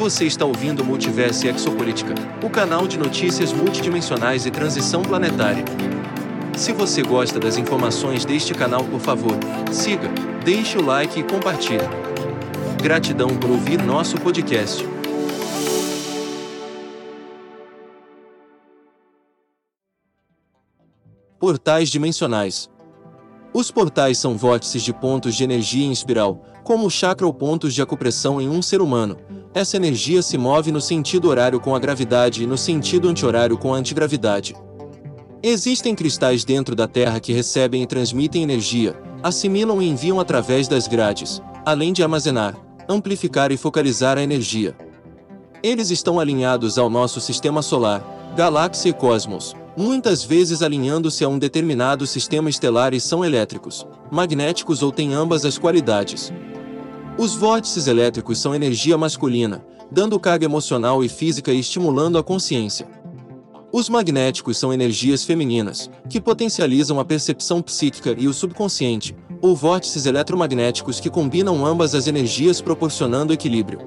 Você está ouvindo Multiverso Exopolítica, o canal de notícias multidimensionais e transição planetária. Se você gosta das informações deste canal, por favor, siga, deixe o like e compartilhe. Gratidão por ouvir nosso podcast. Portais dimensionais. Os portais são vórtices de pontos de energia em espiral, como o chakra ou pontos de acupressão em um ser humano. Essa energia se move no sentido horário com a gravidade e no sentido anti-horário com a antigravidade. Existem cristais dentro da Terra que recebem e transmitem energia, assimilam e enviam através das grades, além de armazenar, amplificar e focalizar a energia. Eles estão alinhados ao nosso sistema solar, galáxia e cosmos, muitas vezes alinhando-se a um determinado sistema estelar e são elétricos, magnéticos ou têm ambas as qualidades. Os vórtices elétricos são energia masculina, dando carga emocional e física e estimulando a consciência. Os magnéticos são energias femininas, que potencializam a percepção psíquica e o subconsciente, ou vórtices eletromagnéticos que combinam ambas as energias proporcionando equilíbrio.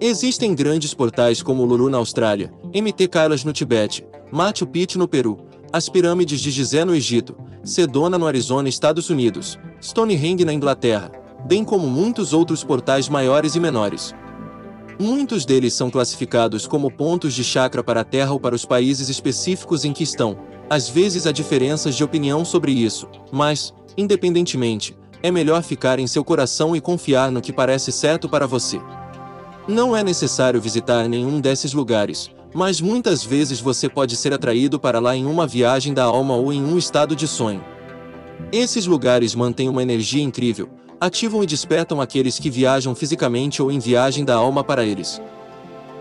Existem grandes portais como o Lulu na Austrália, MT Kailash no Tibete, Machu Picchu no Peru, as pirâmides de Gizé no Egito, Sedona no Arizona, Estados Unidos, Stonehenge na Inglaterra, bem como muitos outros portais maiores e menores. Muitos deles são classificados como pontos de chakra para a Terra ou para os países específicos em que estão. Às vezes há diferenças de opinião sobre isso, mas, independentemente, é melhor ficar em seu coração e confiar no que parece certo para você. Não é necessário visitar nenhum desses lugares, mas muitas vezes você pode ser atraído para lá em uma viagem da alma ou em um estado de sonho. Esses lugares mantêm uma energia incrível, ativam e despertam aqueles que viajam fisicamente ou em viagem da alma para eles.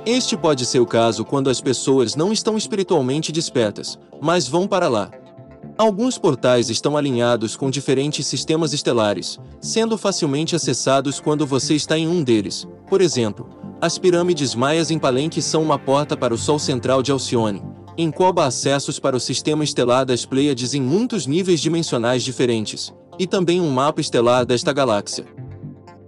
Este pode ser o caso quando as pessoas não estão espiritualmente despertas, mas vão para lá. Alguns portais estão alinhados com diferentes sistemas estelares, sendo facilmente acessados quando você está em um deles. Por exemplo, as pirâmides maias em Palenque são uma porta para o Sol central de Alcione, encoba acessos para o sistema estelar das Pleiades em muitos níveis dimensionais diferentes, e também um mapa estelar desta galáxia.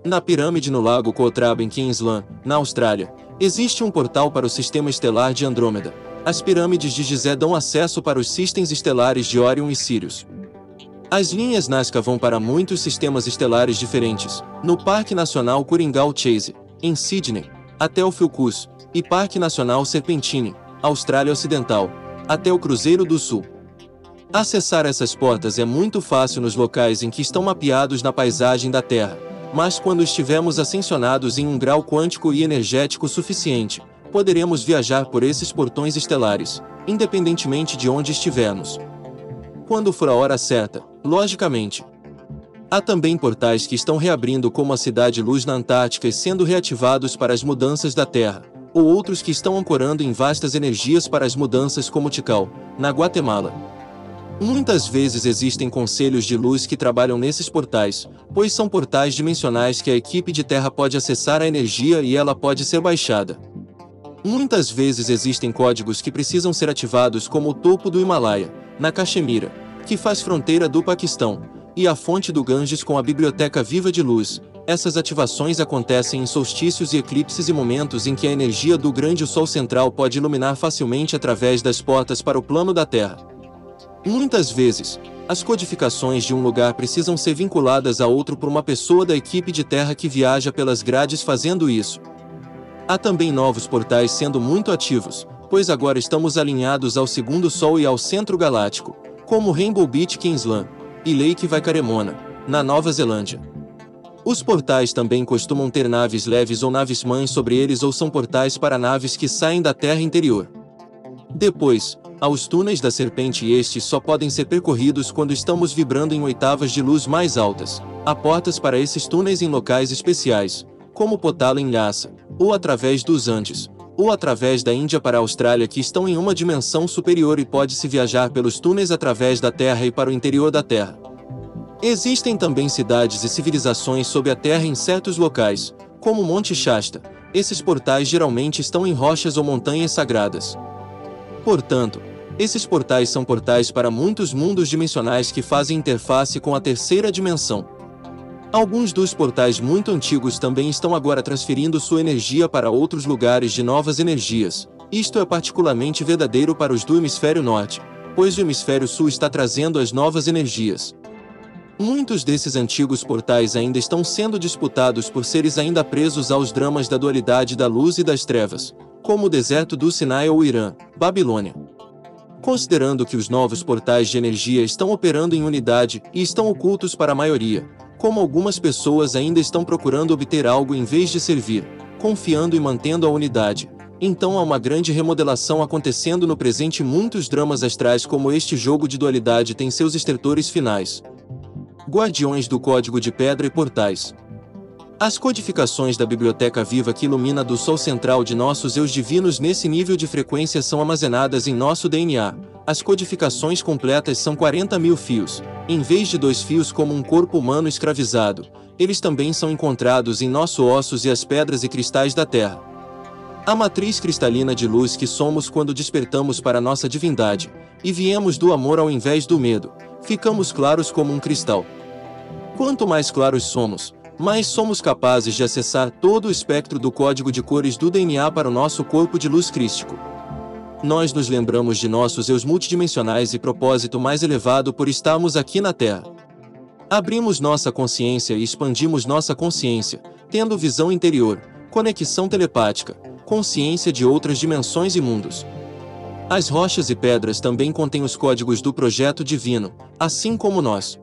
Na pirâmide no Lago Kotraba em Queensland, na Austrália, existe um portal para o sistema estelar de Andrômeda. As pirâmides de Gizé dão acesso para os sistemas estelares de Orion e Sirius. As linhas Nazca vão para muitos sistemas estelares diferentes, no Parque Nacional Coringal Chase, em Sydney, até o Filcus, e Parque Nacional Serpentine, Austrália Ocidental, até o Cruzeiro do Sul. Acessar essas portas é muito fácil nos locais em que estão mapeados na paisagem da Terra, mas quando estivermos ascensionados em um grau quântico e energético suficiente, poderemos viajar por esses portões estelares, independentemente de onde estivermos. Quando for a hora certa, logicamente. Há também portais que estão reabrindo como a Cidade Luz na Antártica e sendo reativados para as mudanças da Terra, ou outros que estão ancorando em vastas energias para as mudanças como Tikal, na Guatemala. Muitas vezes existem conselhos de luz que trabalham nesses portais, pois são portais dimensionais que a equipe de terra pode acessar a energia e ela pode ser baixada. Muitas vezes existem códigos que precisam ser ativados como o topo do Himalaia, na Caxemira, que faz fronteira do Paquistão, e a fonte do Ganges com a Biblioteca Viva de Luz. Essas ativações acontecem em solstícios e eclipses e momentos em que a energia do grande Sol central pode iluminar facilmente através das portas para o plano da Terra. Muitas vezes, as codificações de um lugar precisam ser vinculadas a outro por uma pessoa da equipe de terra que viaja pelas grades fazendo isso. Há também novos portais sendo muito ativos, pois agora estamos alinhados ao segundo Sol e ao centro galáctico, como Rainbow Beach Kingsland e Lake Vaikaremona, na Nova Zelândia. Os portais também costumam ter naves leves ou naves mães sobre eles ou são portais para naves que saem da Terra interior. Depois, aos túneis da serpente estes só podem ser percorridos quando estamos vibrando em oitavas de luz mais altas. Há portas para esses túneis em locais especiais, como Potala em Lhasa, ou através dos Andes, ou através da Índia para a Austrália que estão em uma dimensão superior e pode-se viajar pelos túneis através da Terra e para o interior da Terra. Existem também cidades e civilizações sob a Terra em certos locais, como Monte Shasta. Esses portais geralmente estão em rochas ou montanhas sagradas. Portanto, esses portais são portais para muitos mundos dimensionais que fazem interface com a terceira dimensão. Alguns dos portais muito antigos também estão agora transferindo sua energia para outros lugares de novas energias. Isto é particularmente verdadeiro para os do hemisfério norte, pois o hemisfério sul está trazendo as novas energias. Muitos desses antigos portais ainda estão sendo disputados por seres ainda presos aos dramas da dualidade da luz e das trevas, como o deserto do Sinai ou Irã, Babilônia. Considerando que os novos portais de energia estão operando em unidade e estão ocultos para a maioria, como algumas pessoas ainda estão procurando obter algo em vez de servir, confiando e mantendo a unidade, então há uma grande remodelação acontecendo no presente muitos dramas astrais como este jogo de dualidade têm seus estertores finais, Guardiões do Código de Pedra e Portais. As codificações da Biblioteca Viva que ilumina do Sol central de nossos eus divinos nesse nível de frequência são armazenadas em nosso DNA. As codificações completas são 40 mil fios, em vez de dois fios como um corpo humano escravizado. Eles também são encontrados em nossos ossos e as pedras e cristais da Terra. A matriz cristalina de luz que somos quando despertamos para nossa divindade, e viemos do amor ao invés do medo, ficamos claros como um cristal. Quanto mais claros somos, mais somos capazes de acessar todo o espectro do código de cores do DNA para o nosso corpo de luz crístico. Nós nos lembramos de nossos eus multidimensionais e propósito mais elevado por estarmos aqui na Terra. Abrimos nossa consciência e expandimos nossa consciência, tendo visão interior, conexão telepática, consciência de outras dimensões e mundos. As rochas e pedras também contêm os códigos do projeto divino, assim como nós.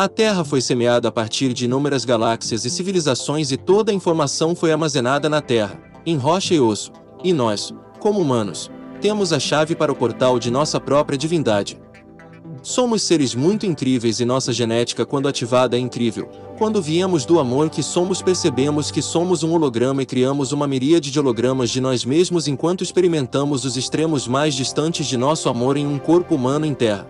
A Terra foi semeada a partir de inúmeras galáxias e civilizações e toda a informação foi armazenada na Terra, em rocha e osso. E nós, como humanos, temos a chave para o portal de nossa própria divindade. Somos seres muito incríveis e nossa genética, quando ativada, é incrível. Quando viemos do amor que somos, percebemos que somos um holograma e criamos uma miríade de hologramas de nós mesmos enquanto experimentamos os extremos mais distantes de nosso amor em um corpo humano em terra.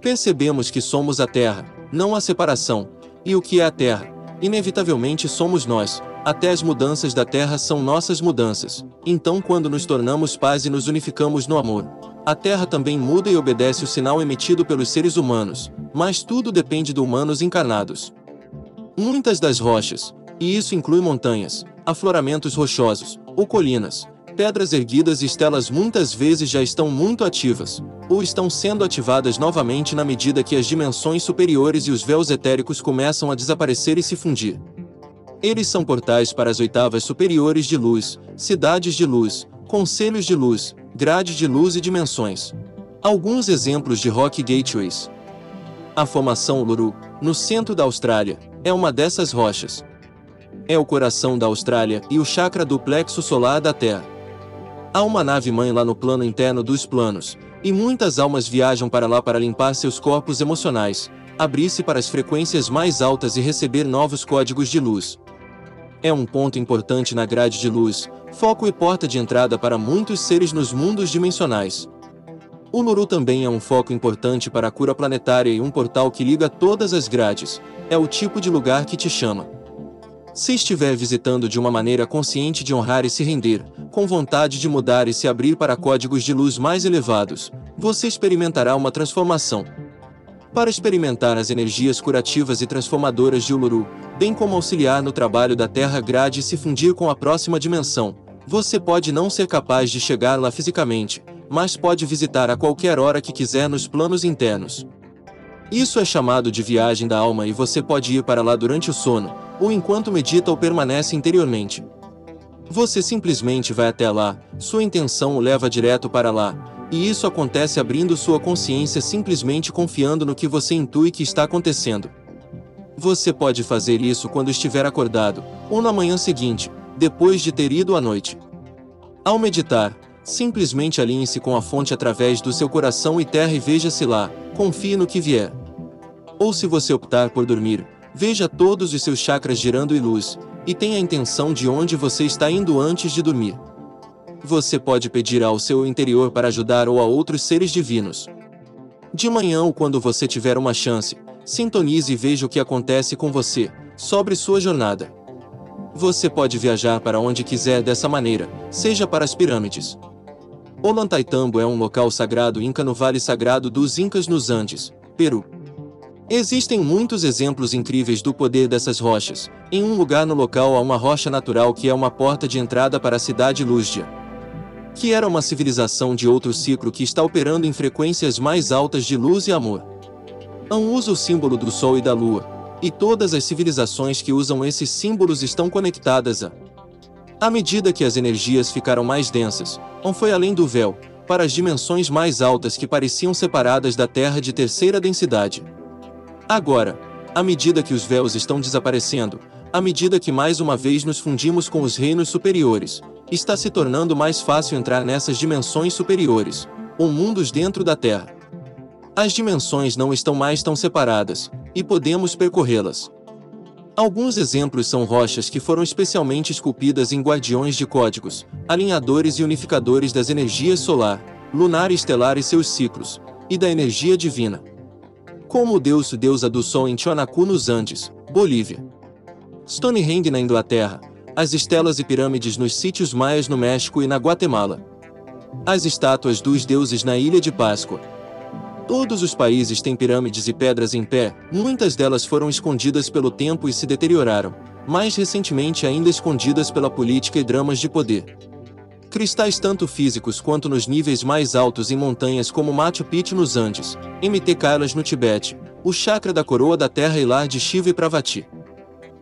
Percebemos que somos a Terra, não a separação, e o que é a Terra? Inevitavelmente somos nós, até as mudanças da Terra são nossas mudanças. Então, quando nos tornamos paz e nos unificamos no amor, a Terra também muda e obedece o sinal emitido pelos seres humanos, mas tudo depende de humanos encarnados. Muitas das rochas, e isso inclui montanhas, afloramentos rochosos, ou colinas, pedras erguidas e estelas muitas vezes já estão muito ativas, ou estão sendo ativadas novamente na medida que as dimensões superiores e os véus etéricos começam a desaparecer e se fundir. Eles são portais para as oitavas superiores de luz, cidades de luz, conselhos de luz, grade de luz e dimensões. Alguns exemplos de Rock Gateways. A formação Uluru, no centro da Austrália, é uma dessas rochas. É o coração da Austrália e o chakra do plexo solar da Terra. Há uma nave-mãe lá no plano interno dos planos, e muitas almas viajam para lá para limpar seus corpos emocionais, abrir-se para as frequências mais altas e receber novos códigos de luz. É um ponto importante na grade de luz, foco e porta de entrada para muitos seres nos mundos dimensionais. O Nuru também é um foco importante para a cura planetária e um portal que liga todas as grades. É o tipo de lugar que te chama. Se estiver visitando de uma maneira consciente de honrar e se render, com vontade de mudar e se abrir para códigos de luz mais elevados, você experimentará uma transformação. Para experimentar as energias curativas e transformadoras de Uluru, bem como auxiliar no trabalho da Terra Grade e se fundir com a próxima dimensão, você pode não ser capaz de chegar lá fisicamente, mas pode visitar a qualquer hora que quiser nos planos internos. Isso é chamado de viagem da alma e você pode ir para lá durante o sono, ou enquanto medita ou permanece interiormente. Você simplesmente vai até lá, sua intenção o leva direto para lá, e isso acontece abrindo sua consciência simplesmente confiando no que você intui que está acontecendo. Você pode fazer isso quando estiver acordado, ou na manhã seguinte, depois de ter ido à noite. Ao meditar, simplesmente alinhe-se com a fonte através do seu coração e terra e veja-se lá, confie no que vier. Ou se você optar por dormir, veja todos os seus chakras girando e luz, e tenha a intenção de onde você está indo antes de dormir. Você pode pedir ao seu interior para ajudar ou a outros seres divinos. De manhã ou quando você tiver uma chance, sintonize e veja o que acontece com você, sobre sua jornada. Você pode viajar para onde quiser dessa maneira, seja para as pirâmides. Ollantaytambo é um local sagrado inca no Vale Sagrado dos Incas nos Andes, Peru. Existem muitos exemplos incríveis do poder dessas rochas. Em um lugar no local há uma rocha natural que é uma porta de entrada para a cidade Lúzdia, que era uma civilização de outro ciclo que está operando em frequências mais altas de luz e amor. An usa o símbolo do Sol e da Lua, e todas as civilizações que usam esses símbolos estão conectadas a. À medida que as energias ficaram mais densas, An foi além do véu, para as dimensões mais altas que pareciam separadas da Terra de terceira densidade. Agora, à medida que os véus estão desaparecendo, à medida que mais uma vez nos fundimos com os reinos superiores, está se tornando mais fácil entrar nessas dimensões superiores, ou mundos dentro da Terra. As dimensões não estão mais tão separadas, e podemos percorrê-las. Alguns exemplos são rochas que foram especialmente esculpidas em guardiões de códigos, alinhadores e unificadores das energias solar, lunar e estelar e seus ciclos, e da energia divina como o deus deusa do sol em Tiwanaku nos Andes, Bolívia. Stonehenge na Inglaterra, as estelas e pirâmides nos sítios maias no México e na Guatemala. As estátuas dos deuses na Ilha de Páscoa. Todos os países têm pirâmides e pedras em pé, muitas delas foram escondidas pelo tempo e se deterioraram, mais recentemente ainda escondidas pela política e dramas de poder. Cristais tanto físicos quanto nos níveis mais altos em montanhas como Machu Picchu nos Andes, MT Kailash no Tibete, o chakra da coroa da terra e lar de Shiva e Pravati.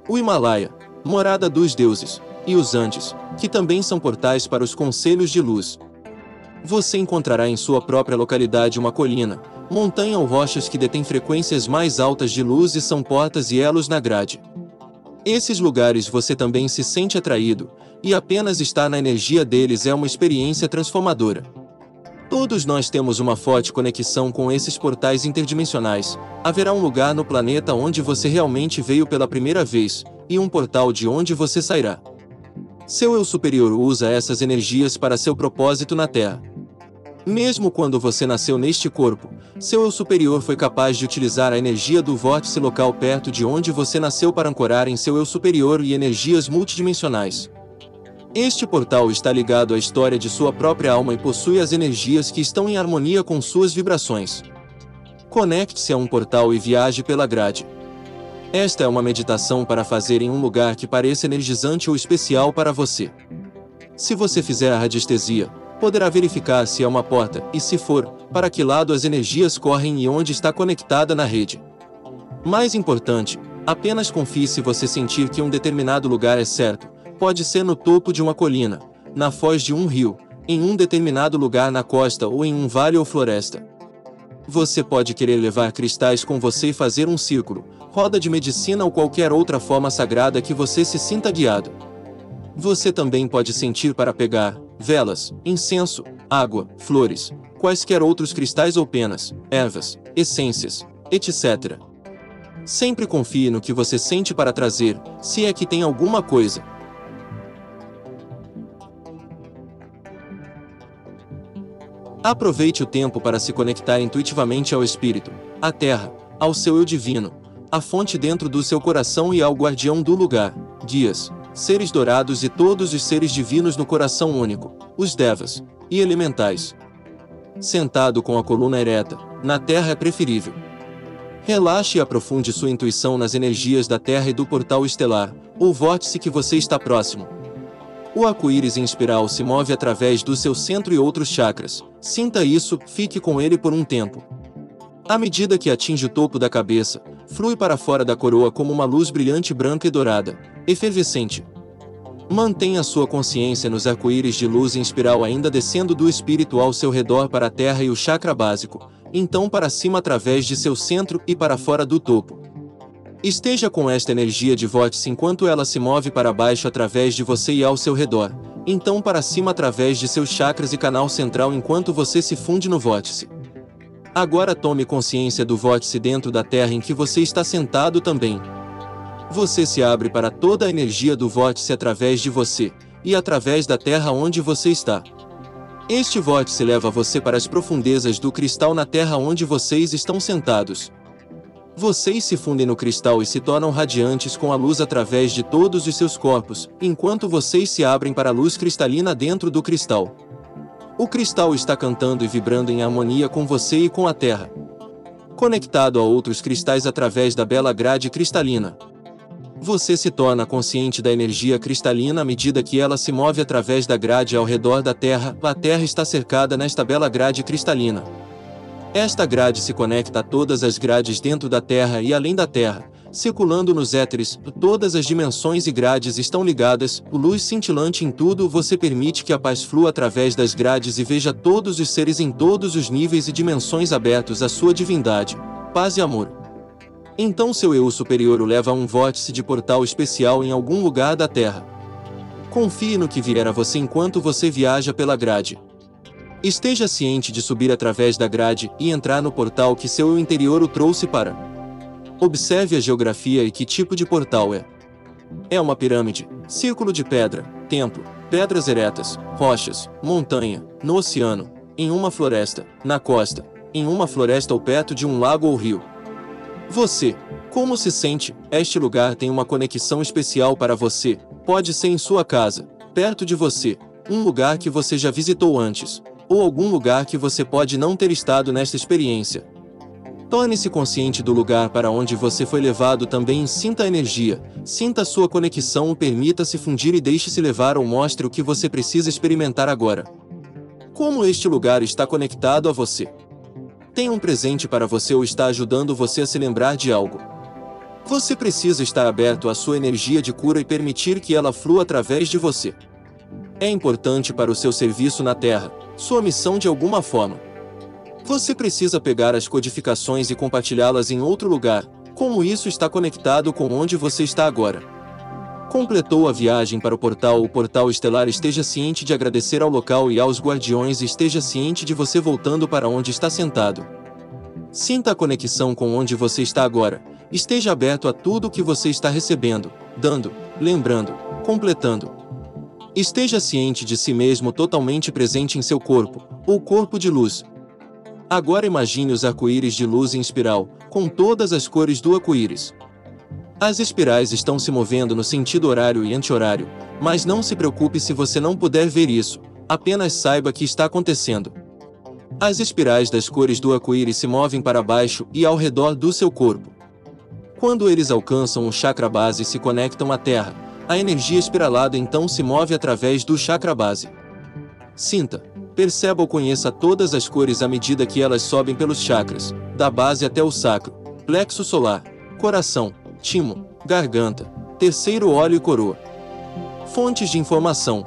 O Himalaia, morada dos deuses, e os Andes, que também são portais para os conselhos de luz. Você encontrará em sua própria localidade uma colina, montanha ou rochas que detêm frequências mais altas de luz e são portas e elos na grade. Esses lugares você também se sente atraído, e apenas estar na energia deles é uma experiência transformadora. Todos nós temos uma forte conexão com esses portais interdimensionais. Haverá um lugar no planeta onde você realmente veio pela primeira vez, e um portal de onde você sairá. Seu eu superior usa essas energias para seu propósito na Terra. Mesmo quando você nasceu neste corpo, seu eu superior foi capaz de utilizar a energia do vórtice local perto de onde você nasceu para ancorar em seu eu superior e energias multidimensionais. Este portal está ligado à história de sua própria alma e possui as energias que estão em harmonia com suas vibrações. Conecte-se a um portal e viaje pela grade. Esta é uma meditação para fazer em um lugar que pareça energizante ou especial para você. Se você fizer a radiestesia, poderá verificar se é uma porta e, se for, para que lado as energias correm e onde está conectada na rede. Mais importante, apenas confie se você sentir que um determinado lugar é certo, Pode ser no topo de uma colina, na foz de um rio, em um determinado lugar na costa ou em um vale ou floresta. Você pode querer levar cristais com você e fazer um círculo, roda de medicina ou qualquer outra forma sagrada que você se sinta guiado. Você também pode sentir para pegar velas, incenso, água, flores, quaisquer outros cristais ou penas, ervas, essências, etc. Sempre confie no que você sente para trazer, se é que tem alguma coisa, Aproveite o tempo para se conectar intuitivamente ao Espírito, à Terra, ao seu eu divino, à fonte dentro do seu coração e ao guardião do lugar, guias, seres dourados e todos os seres divinos no coração único, os devas e elementais. Sentado com a coluna ereta, na Terra é preferível. Relaxe e aprofunde sua intuição nas energias da Terra e do portal estelar, ou vórtice que você está próximo, o arco-íris em espiral se move através do seu centro e outros chakras. Sinta isso, fique com ele por um tempo. À medida que atinge o topo da cabeça, flui para fora da coroa como uma luz brilhante branca e dourada, efervescente. Mantenha sua consciência nos arco-íris de luz em espiral ainda descendo do espírito ao seu redor para a terra e o chakra básico, então para cima através de seu centro e para fora do topo. Esteja com esta energia de vórtice enquanto ela se move para baixo através de você e ao seu redor, então para cima através de seus chakras e canal central enquanto você se funde no vórtice. Agora tome consciência do vórtice dentro da Terra em que você está sentado também. Você se abre para toda a energia do vórtice através de você, e através da Terra onde você está. Este vórtice leva você para as profundezas do cristal na Terra onde vocês estão sentados, vocês se fundem no cristal e se tornam radiantes com a luz através de todos os seus corpos, enquanto vocês se abrem para a luz cristalina dentro do cristal. O cristal está cantando e vibrando em harmonia com você e com a Terra. conectado a outros cristais através da bela grade cristalina. Você se torna consciente da energia cristalina à medida que ela se move através da grade ao redor da Terra. A Terra está cercada nesta bela grade cristalina. Esta grade se conecta a todas as grades dentro da Terra e além da Terra, circulando nos éteres. Todas as dimensões e grades estão ligadas. Luz cintilante em tudo você permite que a paz flua através das grades e veja todos os seres em todos os níveis e dimensões abertos à sua divindade, paz e amor. Então seu eu superior o leva a um vórtice de portal especial em algum lugar da Terra. Confie no que vier a você enquanto você viaja pela grade. Esteja ciente de subir através da grade e entrar no portal que seu eu interior o trouxe para. Observe a geografia e que tipo de portal é. É uma pirâmide, círculo de pedra, templo, pedras eretas, rochas, montanha, no oceano, em uma floresta, na costa, em uma floresta ou perto de um lago ou rio. Você, como se sente? Este lugar tem uma conexão especial para você. Pode ser em sua casa, perto de você, um lugar que você já visitou antes, ou algum lugar que você pode não ter estado nesta experiência. Torne-se consciente do lugar para onde você foi levado também sinta a energia, sinta a sua conexão permita-se fundir e deixe-se levar ou mostre o que você precisa experimentar agora. Como este lugar está conectado a você? tem um presente para você ou está ajudando você a se lembrar de algo. Você precisa estar aberto à sua energia de cura e permitir que ela flua através de você. É importante para o seu serviço na Terra, sua missão de alguma forma. Você precisa pegar as codificações e compartilhá-las em outro lugar, como isso está conectado com onde você está agora. Completou a viagem para o portal. O portal estelar esteja ciente de agradecer ao local e aos guardiões e esteja ciente de você voltando para onde está sentado. Sinta a conexão com onde você está agora. Esteja aberto a tudo o que você está recebendo, dando, lembrando, completando. Esteja ciente de si mesmo totalmente presente em seu corpo, ou corpo de luz. Agora imagine os arco-íris de luz em espiral, com todas as cores do arco-íris. As espirais estão se movendo no sentido horário e anti-horário, mas não se preocupe se você não puder ver isso, apenas saiba que está acontecendo. As espirais das cores do arco-íris se movem para baixo e ao redor do seu corpo. Quando eles alcançam o chakra base e se conectam à Terra, a energia espiralada então se move através do chakra base. Sinta, perceba ou conheça todas as cores à medida que elas sobem pelos chakras, da base até o sacro, plexo solar, coração, timo, garganta, terceiro óleo e coroa. Fontes de informação.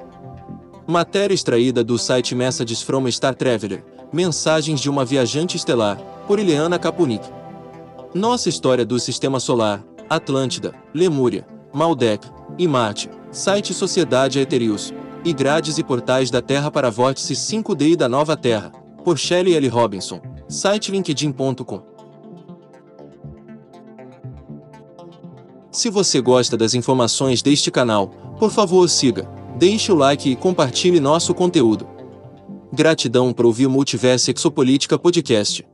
Matéria extraída do site Messages from Star Traveler, Mensagens de uma Viajante Estelar, por Ileana Kapunick. Nossa história do Sistema Solar, Atlântida, Lemúria, Maldek e Marte, site Sociedade Aetherius, e grades e portais da Terra para Vórtice 5D e da Nova Terra, por Shelley L. Robinson, site linkedin.com. Se você gosta das informações deste canal, por favor siga, deixe o like e compartilhe nosso conteúdo. Gratidão por ouvir Multiverso Exopolítica Podcast.